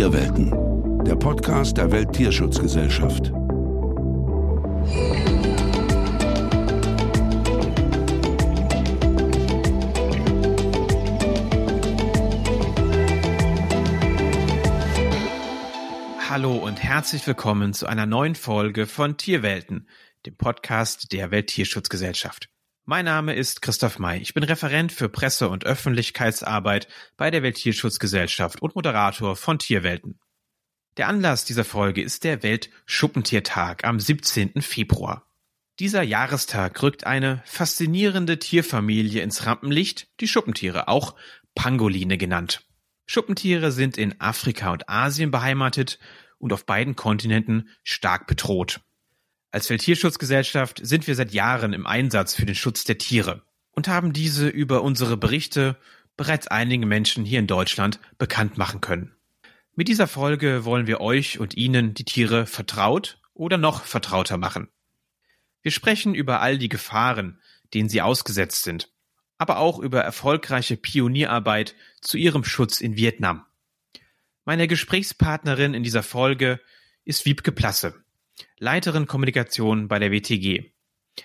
Tierwelten, der Podcast der Welttierschutzgesellschaft. Hallo und herzlich willkommen zu einer neuen Folge von Tierwelten, dem Podcast der Welttierschutzgesellschaft. Mein Name ist Christoph May. Ich bin Referent für Presse- und Öffentlichkeitsarbeit bei der Welttierschutzgesellschaft und Moderator von Tierwelten. Der Anlass dieser Folge ist der Weltschuppentiertag am 17. Februar. Dieser Jahrestag rückt eine faszinierende Tierfamilie ins Rampenlicht, die Schuppentiere, auch Pangoline genannt. Schuppentiere sind in Afrika und Asien beheimatet und auf beiden Kontinenten stark bedroht. Als Welttierschutzgesellschaft sind wir seit Jahren im Einsatz für den Schutz der Tiere und haben diese über unsere Berichte bereits einigen Menschen hier in Deutschland bekannt machen können. Mit dieser Folge wollen wir euch und Ihnen die Tiere vertraut oder noch vertrauter machen. Wir sprechen über all die Gefahren, denen sie ausgesetzt sind, aber auch über erfolgreiche Pionierarbeit zu ihrem Schutz in Vietnam. Meine Gesprächspartnerin in dieser Folge ist Wiebke Plasse. Leiterin Kommunikation bei der WTG.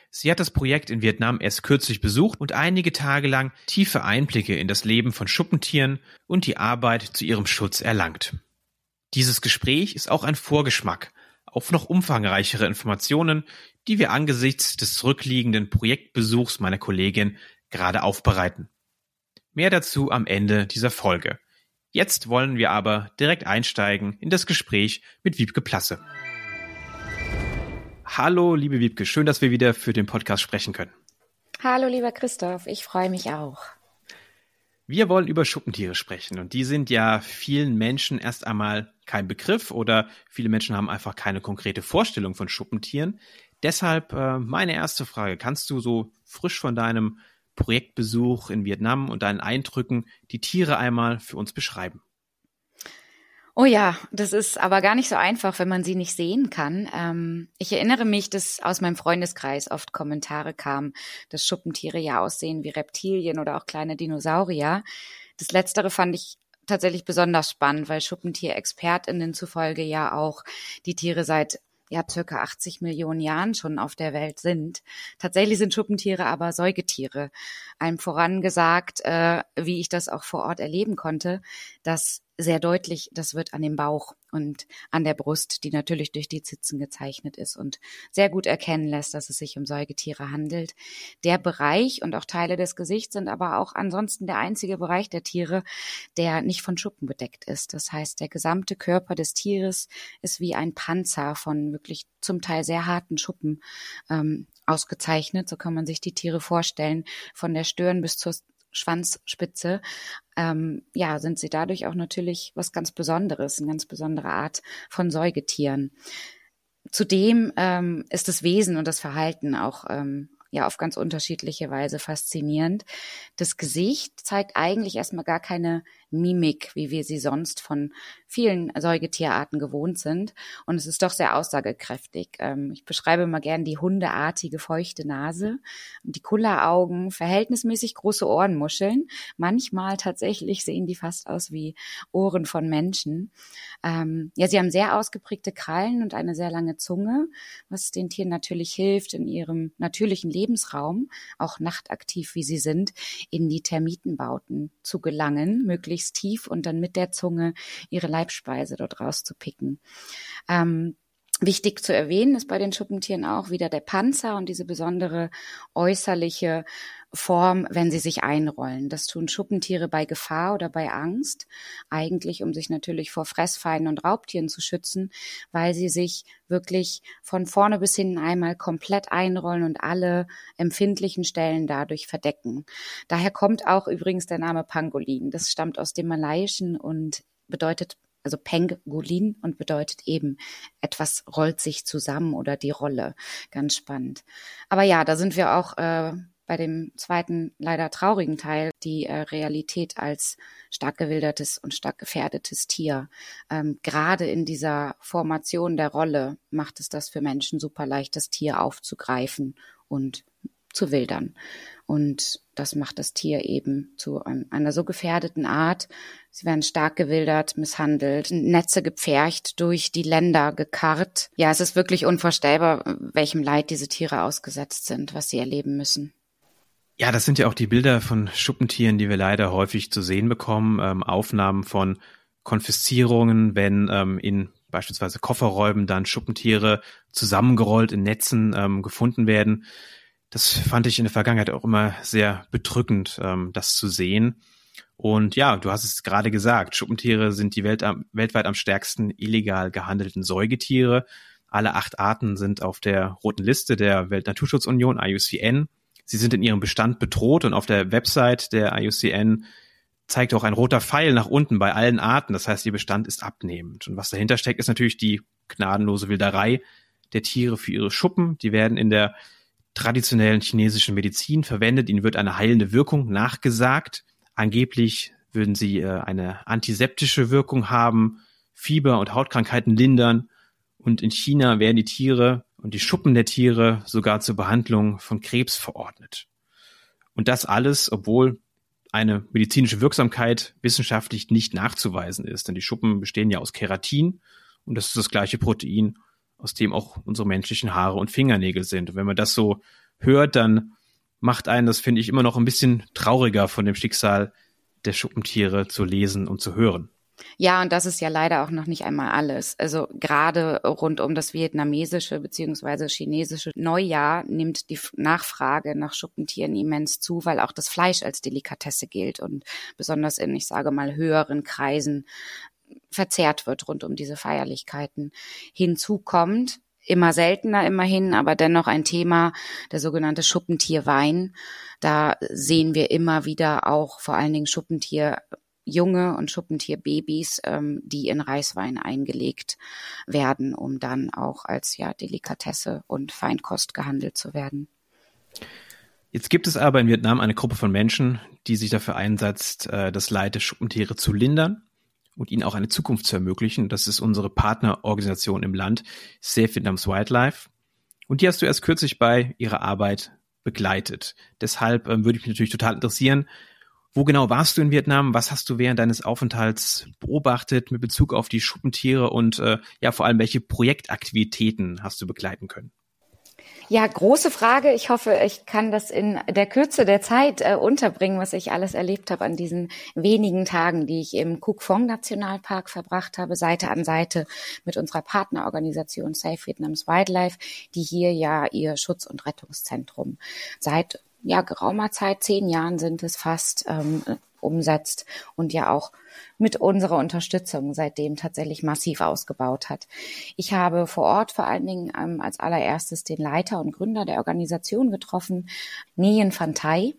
Sie hat das Projekt in Vietnam erst kürzlich besucht und einige Tage lang tiefe Einblicke in das Leben von Schuppentieren und die Arbeit zu ihrem Schutz erlangt. Dieses Gespräch ist auch ein Vorgeschmack auf noch umfangreichere Informationen, die wir angesichts des zurückliegenden Projektbesuchs meiner Kollegin gerade aufbereiten. Mehr dazu am Ende dieser Folge. Jetzt wollen wir aber direkt einsteigen in das Gespräch mit Wiebke Plasse. Hallo, liebe Wiebke, schön, dass wir wieder für den Podcast sprechen können. Hallo, lieber Christoph, ich freue mich auch. Wir wollen über Schuppentiere sprechen und die sind ja vielen Menschen erst einmal kein Begriff oder viele Menschen haben einfach keine konkrete Vorstellung von Schuppentieren. Deshalb äh, meine erste Frage, kannst du so frisch von deinem Projektbesuch in Vietnam und deinen Eindrücken die Tiere einmal für uns beschreiben? Oh ja, das ist aber gar nicht so einfach, wenn man sie nicht sehen kann. Ähm, ich erinnere mich, dass aus meinem Freundeskreis oft Kommentare kamen, dass Schuppentiere ja aussehen wie Reptilien oder auch kleine Dinosaurier. Das Letztere fand ich tatsächlich besonders spannend, weil Schuppentier-ExpertInnen zufolge ja auch die Tiere seit ja circa 80 Millionen Jahren schon auf der Welt sind. Tatsächlich sind Schuppentiere aber Säugetiere. Einem vorangesagt, äh, wie ich das auch vor Ort erleben konnte, dass sehr deutlich, das wird an dem Bauch und an der Brust, die natürlich durch die Zitzen gezeichnet ist und sehr gut erkennen lässt, dass es sich um Säugetiere handelt. Der Bereich und auch Teile des Gesichts sind aber auch ansonsten der einzige Bereich der Tiere, der nicht von Schuppen bedeckt ist. Das heißt, der gesamte Körper des Tieres ist wie ein Panzer von wirklich zum Teil sehr harten Schuppen ähm, ausgezeichnet. So kann man sich die Tiere vorstellen, von der Stirn bis zur Schwanzspitze, ähm, ja, sind sie dadurch auch natürlich was ganz Besonderes, eine ganz besondere Art von Säugetieren. Zudem ähm, ist das Wesen und das Verhalten auch ähm, ja auf ganz unterschiedliche Weise faszinierend. Das Gesicht zeigt eigentlich erstmal gar keine Mimik, wie wir sie sonst von vielen Säugetierarten gewohnt sind. Und es ist doch sehr aussagekräftig. Ähm, ich beschreibe mal gern die hundeartige feuchte Nase, die Kulleraugen, verhältnismäßig große Ohrenmuscheln. Manchmal tatsächlich sehen die fast aus wie Ohren von Menschen. Ähm, ja, sie haben sehr ausgeprägte Krallen und eine sehr lange Zunge, was den Tieren natürlich hilft, in ihrem natürlichen Lebensraum, auch nachtaktiv wie sie sind, in die Termitenbauten zu gelangen, möglichst möglichst tief und dann mit der Zunge ihre Leibspeise dort rauszupicken. Ähm, Wichtig zu erwähnen ist bei den Schuppentieren auch wieder der Panzer und diese besondere äußerliche Form, wenn sie sich einrollen. Das tun Schuppentiere bei Gefahr oder bei Angst, eigentlich um sich natürlich vor Fressfeinden und Raubtieren zu schützen, weil sie sich wirklich von vorne bis hinten einmal komplett einrollen und alle empfindlichen Stellen dadurch verdecken. Daher kommt auch übrigens der Name Pangolin. Das stammt aus dem Malaiischen und bedeutet also Pangolin und bedeutet eben, etwas rollt sich zusammen oder die Rolle. Ganz spannend. Aber ja, da sind wir auch äh, bei dem zweiten leider traurigen Teil die äh, Realität als stark gewildertes und stark gefährdetes Tier. Ähm, Gerade in dieser Formation der Rolle macht es das für Menschen super leicht, das Tier aufzugreifen und abzuwildern. Und das macht das Tier eben zu einer so gefährdeten Art. Sie werden stark gewildert, misshandelt, Netze gepfercht, durch die Länder gekarrt. Ja, es ist wirklich unvorstellbar, welchem Leid diese Tiere ausgesetzt sind, was sie erleben müssen. Ja, das sind ja auch die Bilder von Schuppentieren, die wir leider häufig zu sehen bekommen. Ähm, Aufnahmen von Konfiszierungen, wenn ähm, in beispielsweise Kofferräumen dann Schuppentiere zusammengerollt in Netzen ähm, gefunden werden. Das fand ich in der Vergangenheit auch immer sehr bedrückend, ähm, das zu sehen. Und ja, du hast es gerade gesagt, Schuppentiere sind die Welt, weltweit am stärksten illegal gehandelten Säugetiere. Alle acht Arten sind auf der roten Liste der Weltnaturschutzunion IUCN. Sie sind in ihrem Bestand bedroht und auf der Website der IUCN zeigt auch ein roter Pfeil nach unten bei allen Arten. Das heißt, ihr Bestand ist abnehmend. Und was dahinter steckt, ist natürlich die gnadenlose Wilderei der Tiere für ihre Schuppen. Die werden in der traditionellen chinesischen Medizin verwendet. Ihnen wird eine heilende Wirkung nachgesagt. Angeblich würden sie äh, eine antiseptische Wirkung haben, Fieber und Hautkrankheiten lindern. Und in China werden die Tiere und die Schuppen der Tiere sogar zur Behandlung von Krebs verordnet. Und das alles, obwohl eine medizinische Wirksamkeit wissenschaftlich nicht nachzuweisen ist. Denn die Schuppen bestehen ja aus Keratin und das ist das gleiche Protein, aus dem auch unsere menschlichen Haare und Fingernägel sind. Und wenn man das so hört, dann macht einen das, finde ich, immer noch ein bisschen trauriger von dem Schicksal der Schuppentiere zu lesen und zu hören. Ja, und das ist ja leider auch noch nicht einmal alles. Also gerade rund um das vietnamesische beziehungsweise chinesische Neujahr nimmt die Nachfrage nach Schuppentieren immens zu, weil auch das Fleisch als Delikatesse gilt und besonders in, ich sage mal, höheren Kreisen verzehrt wird rund um diese Feierlichkeiten. Hinzu kommt, immer seltener immerhin, aber dennoch ein Thema, der sogenannte Schuppentierwein. Da sehen wir immer wieder auch vor allen Dingen Schuppentier Junge und Schuppentierbabys, ähm, die in Reiswein eingelegt werden, um dann auch als ja Delikatesse und Feinkost gehandelt zu werden. Jetzt gibt es aber in Vietnam eine Gruppe von Menschen, die sich dafür einsetzt, äh, das Leid der Schuppentiere zu lindern und ihnen auch eine Zukunft zu ermöglichen. Das ist unsere Partnerorganisation im Land, Save Vietnams Wildlife. Und die hast du erst kürzlich bei ihrer Arbeit begleitet. Deshalb ähm, würde ich mich natürlich total interessieren, wo genau warst du in Vietnam? Was hast du während deines Aufenthalts beobachtet mit Bezug auf die Schuppentiere und äh, ja vor allem welche Projektaktivitäten hast du begleiten können? Ja, große Frage. Ich hoffe, ich kann das in der Kürze der Zeit äh, unterbringen, was ich alles erlebt habe an diesen wenigen Tagen, die ich im Kuk Phong Nationalpark verbracht habe, Seite an Seite mit unserer Partnerorganisation Safe Vietnams Wildlife, die hier ja ihr Schutz- und Rettungszentrum seit ja geraumer Zeit, zehn Jahren sind es fast, ähm, umsetzt und ja auch mit unserer Unterstützung seitdem tatsächlich massiv ausgebaut hat. Ich habe vor Ort vor allen Dingen ähm, als allererstes den Leiter und Gründer der Organisation getroffen, Nien Van Tai.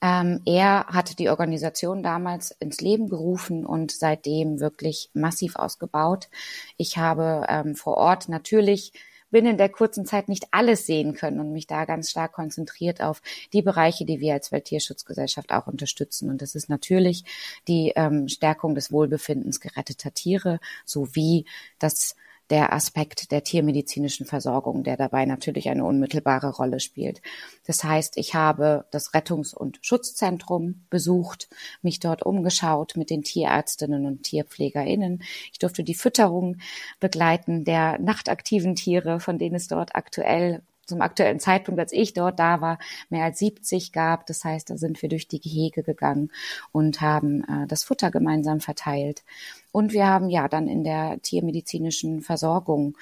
Ähm, er hatte die Organisation damals ins Leben gerufen und seitdem wirklich massiv ausgebaut. Ich habe ähm, vor Ort natürlich binnen der kurzen Zeit nicht alles sehen können und mich da ganz stark konzentriert auf die Bereiche, die wir als Welttierschutzgesellschaft auch unterstützen. Und das ist natürlich die ähm, Stärkung des Wohlbefindens geretteter Tiere sowie das der Aspekt der tiermedizinischen Versorgung, der dabei natürlich eine unmittelbare Rolle spielt. Das heißt, ich habe das Rettungs- und Schutzzentrum besucht, mich dort umgeschaut mit den Tierärztinnen und Tierpflegerinnen. Ich durfte die Fütterung begleiten der nachtaktiven Tiere, von denen es dort aktuell zum aktuellen Zeitpunkt, als ich dort da war, mehr als 70 gab. Das heißt, da sind wir durch die Gehege gegangen und haben äh, das Futter gemeinsam verteilt. Und wir haben ja dann in der tiermedizinischen Versorgung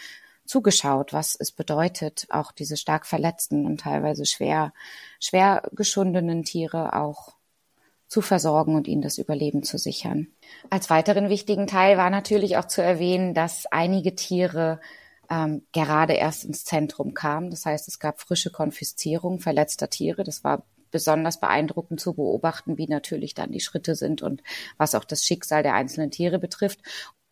zugeschaut, was es bedeutet, auch diese stark verletzten und teilweise schwer, schwer geschundenen Tiere auch zu versorgen und ihnen das Überleben zu sichern. Als weiteren wichtigen Teil war natürlich auch zu erwähnen, dass einige Tiere ähm, gerade erst ins Zentrum kam. Das heißt, es gab frische Konfiszierung verletzter Tiere. Das war besonders beeindruckend zu beobachten, wie natürlich dann die Schritte sind und was auch das Schicksal der einzelnen Tiere betrifft.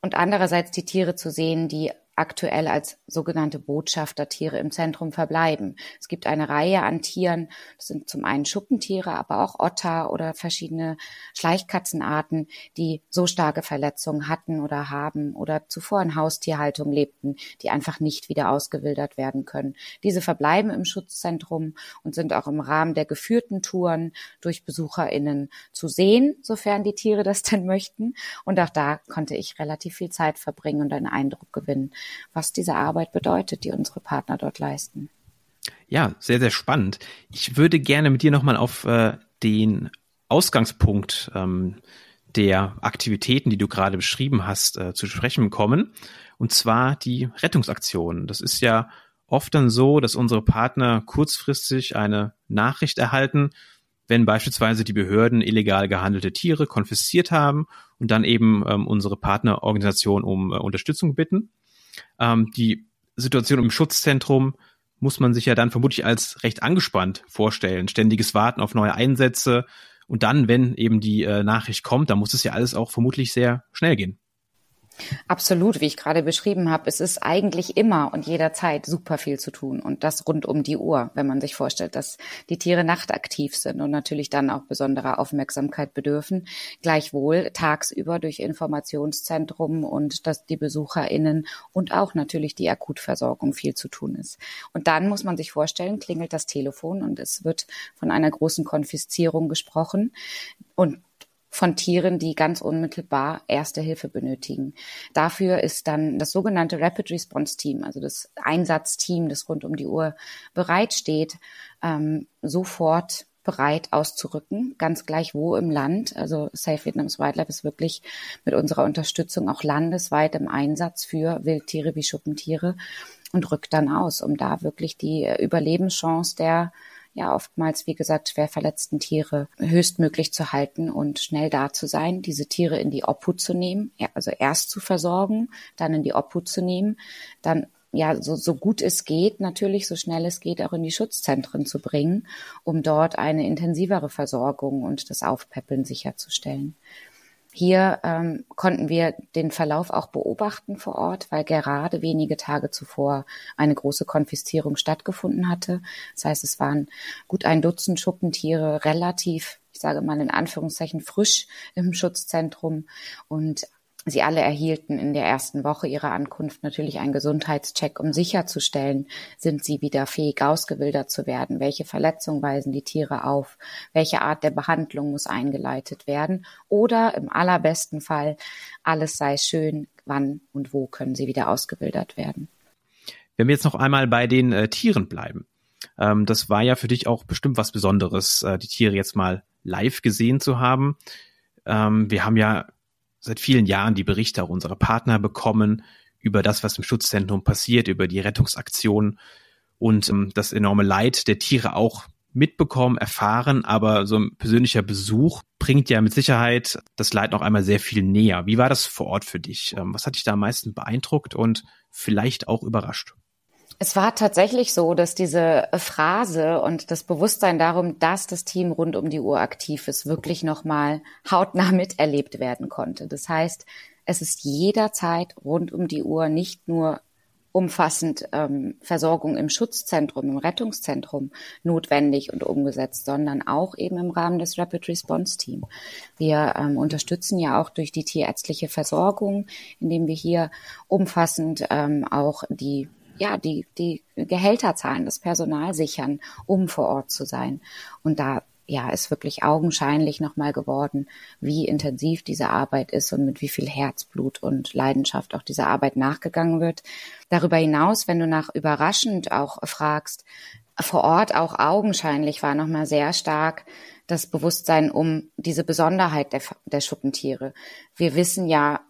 Und andererseits die Tiere zu sehen, die aktuell als sogenannte Botschaftertiere im Zentrum verbleiben. Es gibt eine Reihe an Tieren, das sind zum einen Schuppentiere, aber auch Otter oder verschiedene Schleichkatzenarten, die so starke Verletzungen hatten oder haben oder zuvor in Haustierhaltung lebten, die einfach nicht wieder ausgewildert werden können. Diese verbleiben im Schutzzentrum und sind auch im Rahmen der geführten Touren durch BesucherInnen zu sehen, sofern die Tiere das denn möchten. Und auch da konnte ich relativ viel Zeit verbringen und einen Eindruck gewinnen was diese Arbeit bedeutet, die unsere Partner dort leisten. Ja, sehr, sehr spannend. Ich würde gerne mit dir nochmal auf äh, den Ausgangspunkt ähm, der Aktivitäten, die du gerade beschrieben hast, äh, zu sprechen kommen. Und zwar die Rettungsaktionen. Das ist ja oft dann so, dass unsere Partner kurzfristig eine Nachricht erhalten, wenn beispielsweise die Behörden illegal gehandelte Tiere konfisziert haben und dann eben ähm, unsere Partnerorganisation um äh, Unterstützung bitten. Ähm, die Situation im Schutzzentrum muss man sich ja dann vermutlich als recht angespannt vorstellen. Ständiges Warten auf neue Einsätze. Und dann, wenn eben die äh, Nachricht kommt, dann muss es ja alles auch vermutlich sehr schnell gehen. Absolut, wie ich gerade beschrieben habe. Es ist eigentlich immer und jederzeit super viel zu tun und das rund um die Uhr, wenn man sich vorstellt, dass die Tiere nachtaktiv sind und natürlich dann auch besonderer Aufmerksamkeit bedürfen. Gleichwohl tagsüber durch Informationszentrum und dass die BesucherInnen und auch natürlich die Akutversorgung viel zu tun ist. Und dann muss man sich vorstellen, klingelt das Telefon und es wird von einer großen Konfiszierung gesprochen. Und von Tieren, die ganz unmittelbar erste Hilfe benötigen. Dafür ist dann das sogenannte Rapid Response Team, also das Einsatzteam, das rund um die Uhr bereitsteht, ähm, sofort bereit auszurücken, ganz gleich wo im Land. Also Safe Vietnams Wildlife ist wirklich mit unserer Unterstützung auch landesweit im Einsatz für Wildtiere wie Schuppentiere und rückt dann aus, um da wirklich die Überlebenschance der ja oftmals, wie gesagt, schwer verletzten Tiere höchstmöglich zu halten und schnell da zu sein, diese Tiere in die Obhut zu nehmen, also erst zu versorgen, dann in die Obhut zu nehmen, dann ja, so, so gut es geht, natürlich so schnell es geht, auch in die Schutzzentren zu bringen, um dort eine intensivere Versorgung und das Aufpäppeln sicherzustellen. Hier ähm, konnten wir den Verlauf auch beobachten vor Ort, weil gerade wenige Tage zuvor eine große Konfiszierung stattgefunden hatte. Das heißt, es waren gut ein Dutzend Schuppentiere relativ, ich sage mal in Anführungszeichen, frisch im Schutzzentrum und Sie alle erhielten in der ersten Woche ihrer Ankunft natürlich einen Gesundheitscheck, um sicherzustellen, sind sie wieder fähig, ausgewildert zu werden, welche Verletzungen weisen die Tiere auf, welche Art der Behandlung muss eingeleitet werden oder im allerbesten Fall, alles sei schön, wann und wo können sie wieder ausgewildert werden. Wenn wir jetzt noch einmal bei den äh, Tieren bleiben, ähm, das war ja für dich auch bestimmt was Besonderes, äh, die Tiere jetzt mal live gesehen zu haben. Ähm, wir haben ja seit vielen Jahren die Berichte auch unserer Partner bekommen über das, was im Schutzzentrum passiert, über die Rettungsaktionen und ähm, das enorme Leid der Tiere auch mitbekommen, erfahren, aber so ein persönlicher Besuch bringt ja mit Sicherheit das Leid noch einmal sehr viel näher. Wie war das vor Ort für dich? Ähm, was hat dich da am meisten beeindruckt und vielleicht auch überrascht? Es war tatsächlich so, dass diese Phrase und das Bewusstsein darum, dass das Team rund um die Uhr aktiv ist, wirklich nochmal hautnah miterlebt werden konnte. Das heißt, es ist jederzeit rund um die Uhr nicht nur umfassend ähm, Versorgung im Schutzzentrum, im Rettungszentrum notwendig und umgesetzt, sondern auch eben im Rahmen des Rapid Response Team. Wir ähm, unterstützen ja auch durch die tierärztliche Versorgung, indem wir hier umfassend ähm, auch die ja, die, die Gehälter zahlen, das Personal sichern, um vor Ort zu sein. Und da ja, ist wirklich augenscheinlich nochmal geworden, wie intensiv diese Arbeit ist und mit wie viel Herzblut und Leidenschaft auch dieser Arbeit nachgegangen wird. Darüber hinaus, wenn du nach überraschend auch fragst, vor Ort auch augenscheinlich war nochmal sehr stark das Bewusstsein um diese Besonderheit der, der Schuppentiere. Wir wissen ja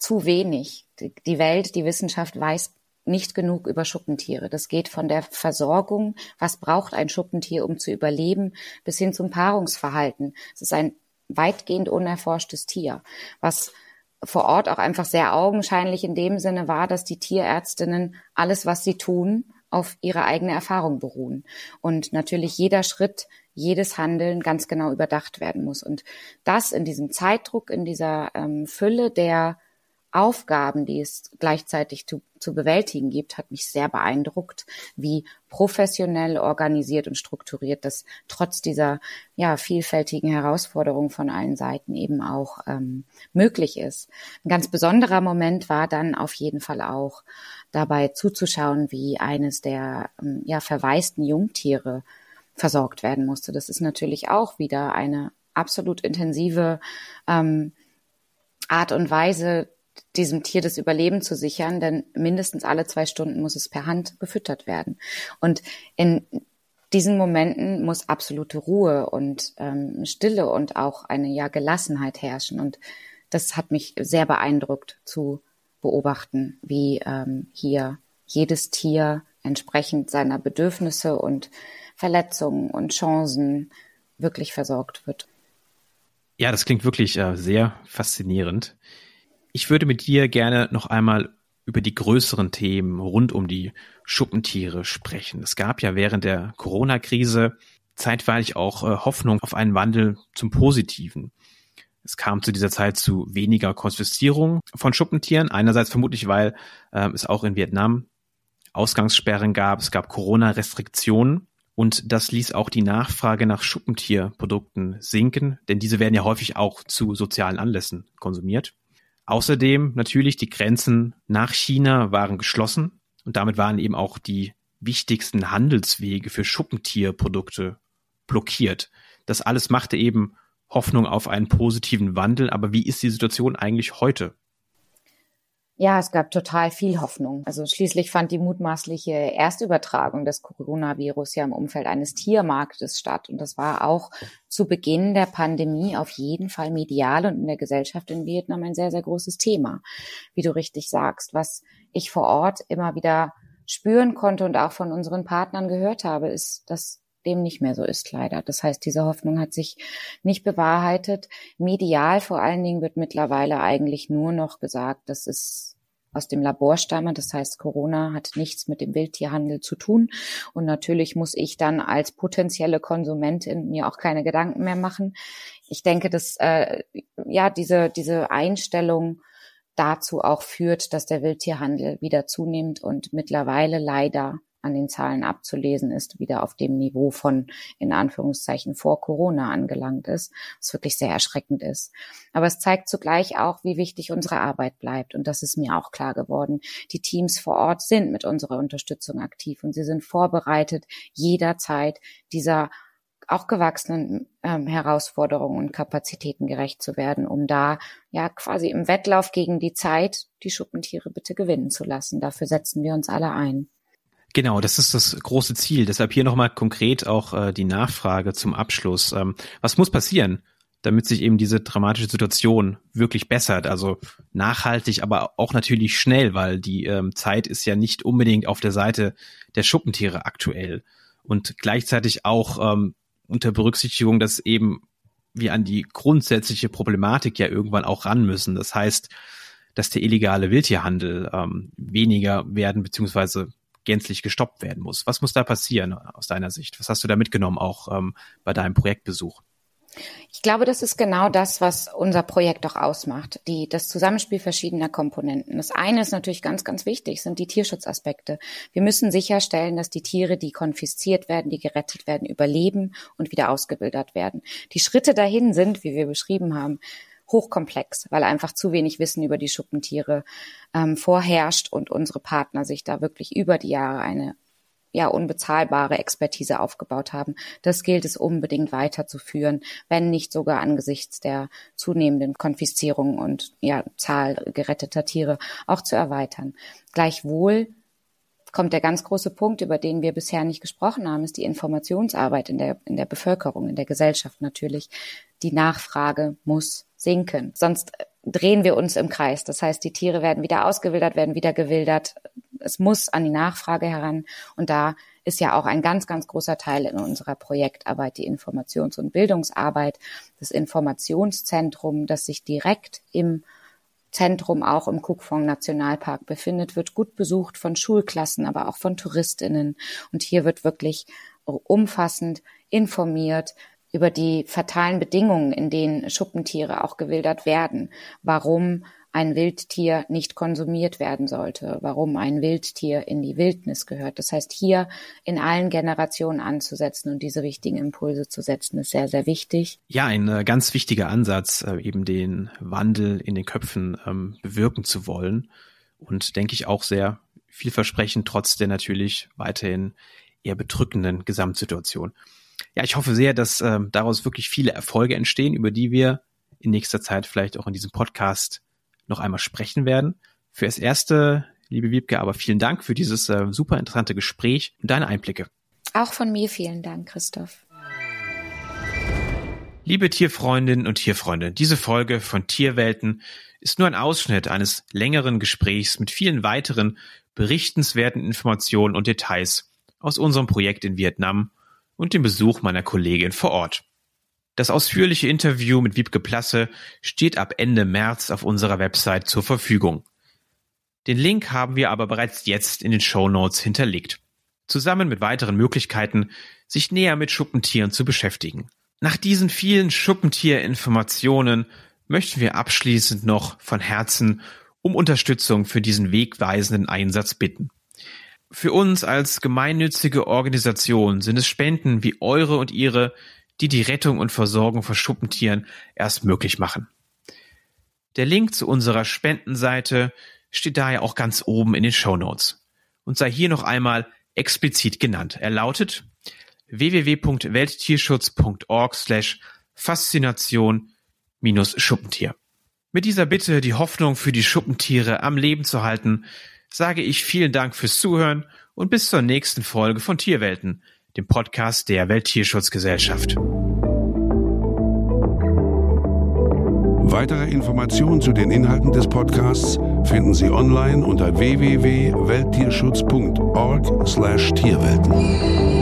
zu wenig. Die Welt, die Wissenschaft weiß nicht genug über Schuppentiere. Das geht von der Versorgung, was braucht ein Schuppentier, um zu überleben, bis hin zum Paarungsverhalten. Es ist ein weitgehend unerforschtes Tier, was vor Ort auch einfach sehr augenscheinlich in dem Sinne war, dass die Tierärztinnen alles, was sie tun, auf ihre eigene Erfahrung beruhen. Und natürlich jeder Schritt, jedes Handeln ganz genau überdacht werden muss. Und das in diesem Zeitdruck, in dieser ähm, Fülle der Aufgaben, die es gleichzeitig zu, zu bewältigen gibt, hat mich sehr beeindruckt, wie professionell organisiert und strukturiert das trotz dieser ja vielfältigen Herausforderungen von allen Seiten eben auch ähm, möglich ist. Ein ganz besonderer Moment war dann auf jeden Fall auch dabei zuzuschauen, wie eines der ähm, ja verwaisten Jungtiere versorgt werden musste. Das ist natürlich auch wieder eine absolut intensive ähm, Art und Weise, diesem Tier das Überleben zu sichern, denn mindestens alle zwei Stunden muss es per Hand gefüttert werden. Und in diesen Momenten muss absolute Ruhe und ähm, Stille und auch eine ja Gelassenheit herrschen. Und das hat mich sehr beeindruckt zu beobachten, wie ähm, hier jedes Tier entsprechend seiner Bedürfnisse und Verletzungen und Chancen wirklich versorgt wird. Ja, das klingt wirklich äh, sehr faszinierend. Ich würde mit dir gerne noch einmal über die größeren Themen rund um die Schuppentiere sprechen. Es gab ja während der Corona-Krise zeitweilig auch äh, Hoffnung auf einen Wandel zum Positiven. Es kam zu dieser Zeit zu weniger Konfiszierung von Schuppentieren. Einerseits vermutlich, weil äh, es auch in Vietnam Ausgangssperren gab, es gab Corona-Restriktionen und das ließ auch die Nachfrage nach Schuppentierprodukten sinken, denn diese werden ja häufig auch zu sozialen Anlässen konsumiert. Außerdem natürlich die Grenzen nach China waren geschlossen und damit waren eben auch die wichtigsten Handelswege für Schuppentierprodukte blockiert. Das alles machte eben Hoffnung auf einen positiven Wandel. Aber wie ist die Situation eigentlich heute? Ja, es gab total viel Hoffnung. Also schließlich fand die mutmaßliche Erstübertragung des Coronavirus ja im Umfeld eines Tiermarktes statt. Und das war auch zu Beginn der Pandemie auf jeden Fall medial und in der Gesellschaft in Vietnam ein sehr, sehr großes Thema. Wie du richtig sagst, was ich vor Ort immer wieder spüren konnte und auch von unseren Partnern gehört habe, ist, dass dem nicht mehr so ist, leider. Das heißt, diese Hoffnung hat sich nicht bewahrheitet. Medial vor allen Dingen wird mittlerweile eigentlich nur noch gesagt, dass es aus dem Labor stamme. Das heißt, Corona hat nichts mit dem Wildtierhandel zu tun. Und natürlich muss ich dann als potenzielle Konsumentin mir auch keine Gedanken mehr machen. Ich denke, dass äh, ja diese diese Einstellung dazu auch führt, dass der Wildtierhandel wieder zunimmt und mittlerweile leider an den Zahlen abzulesen ist, wieder auf dem Niveau von in Anführungszeichen vor Corona angelangt ist, was wirklich sehr erschreckend ist. Aber es zeigt zugleich auch, wie wichtig unsere Arbeit bleibt. Und das ist mir auch klar geworden. Die Teams vor Ort sind mit unserer Unterstützung aktiv und sie sind vorbereitet, jederzeit dieser auch gewachsenen ähm, Herausforderungen und Kapazitäten gerecht zu werden, um da ja quasi im Wettlauf gegen die Zeit die Schuppentiere bitte gewinnen zu lassen. Dafür setzen wir uns alle ein. Genau, das ist das große Ziel. Deshalb hier nochmal konkret auch äh, die Nachfrage zum Abschluss. Ähm, was muss passieren, damit sich eben diese dramatische Situation wirklich bessert? Also nachhaltig, aber auch natürlich schnell, weil die ähm, Zeit ist ja nicht unbedingt auf der Seite der Schuppentiere aktuell. Und gleichzeitig auch ähm, unter Berücksichtigung, dass eben wir an die grundsätzliche Problematik ja irgendwann auch ran müssen. Das heißt, dass der illegale Wildtierhandel ähm, weniger werden, beziehungsweise gänzlich gestoppt werden muss. Was muss da passieren aus deiner Sicht? Was hast du da mitgenommen auch ähm, bei deinem Projektbesuch? Ich glaube, das ist genau das, was unser Projekt auch ausmacht. Die, das Zusammenspiel verschiedener Komponenten. Das eine ist natürlich ganz, ganz wichtig, sind die Tierschutzaspekte. Wir müssen sicherstellen, dass die Tiere, die konfisziert werden, die gerettet werden, überleben und wieder ausgebildet werden. Die Schritte dahin sind, wie wir beschrieben haben, hochkomplex, weil einfach zu wenig Wissen über die Schuppentiere ähm, vorherrscht und unsere Partner sich da wirklich über die Jahre eine ja unbezahlbare Expertise aufgebaut haben. Das gilt es unbedingt weiterzuführen, wenn nicht sogar angesichts der zunehmenden Konfiszierung und ja Zahl geretteter Tiere auch zu erweitern. Gleichwohl kommt der ganz große Punkt, über den wir bisher nicht gesprochen haben, ist die Informationsarbeit in der, in der Bevölkerung, in der Gesellschaft natürlich. Die Nachfrage muss sinken. Sonst drehen wir uns im Kreis. Das heißt, die Tiere werden wieder ausgewildert, werden wieder gewildert. Es muss an die Nachfrage heran. Und da ist ja auch ein ganz, ganz großer Teil in unserer Projektarbeit die Informations- und Bildungsarbeit, das Informationszentrum, das sich direkt im Zentrum auch im Kukfong Nationalpark befindet, wird gut besucht von Schulklassen, aber auch von Touristinnen. Und hier wird wirklich umfassend informiert, über die fatalen Bedingungen, in denen Schuppentiere auch gewildert werden, warum ein Wildtier nicht konsumiert werden sollte, warum ein Wildtier in die Wildnis gehört. Das heißt, hier in allen Generationen anzusetzen und diese wichtigen Impulse zu setzen, ist sehr, sehr wichtig. Ja, ein äh, ganz wichtiger Ansatz, äh, eben den Wandel in den Köpfen ähm, bewirken zu wollen. Und denke ich auch sehr vielversprechend, trotz der natürlich weiterhin eher bedrückenden Gesamtsituation. Ja, ich hoffe sehr, dass ähm, daraus wirklich viele Erfolge entstehen, über die wir in nächster Zeit vielleicht auch in diesem Podcast noch einmal sprechen werden. Für das erste, liebe Wiebke, aber vielen Dank für dieses äh, super interessante Gespräch und deine Einblicke. Auch von mir vielen Dank, Christoph. Liebe Tierfreundinnen und Tierfreunde, diese Folge von Tierwelten ist nur ein Ausschnitt eines längeren Gesprächs mit vielen weiteren berichtenswerten Informationen und Details aus unserem Projekt in Vietnam und dem Besuch meiner Kollegin vor Ort. Das ausführliche Interview mit Wiebke Plasse steht ab Ende März auf unserer Website zur Verfügung. Den Link haben wir aber bereits jetzt in den Show Notes hinterlegt. Zusammen mit weiteren Möglichkeiten, sich näher mit Schuppentieren zu beschäftigen. Nach diesen vielen Schuppentierinformationen möchten wir abschließend noch von Herzen um Unterstützung für diesen wegweisenden Einsatz bitten. Für uns als gemeinnützige Organisation sind es Spenden wie eure und ihre, die die Rettung und Versorgung von Schuppentieren erst möglich machen. Der Link zu unserer Spendenseite steht daher auch ganz oben in den Show Notes und sei hier noch einmal explizit genannt. Er lautet www.welttierschutz.org slash Faszination minus Schuppentier. Mit dieser Bitte, die Hoffnung für die Schuppentiere am Leben zu halten, sage ich vielen Dank fürs Zuhören und bis zur nächsten Folge von Tierwelten, dem Podcast der Welttierschutzgesellschaft. Weitere Informationen zu den Inhalten des Podcasts finden Sie online unter www.welttierschutz.org/tierwelten.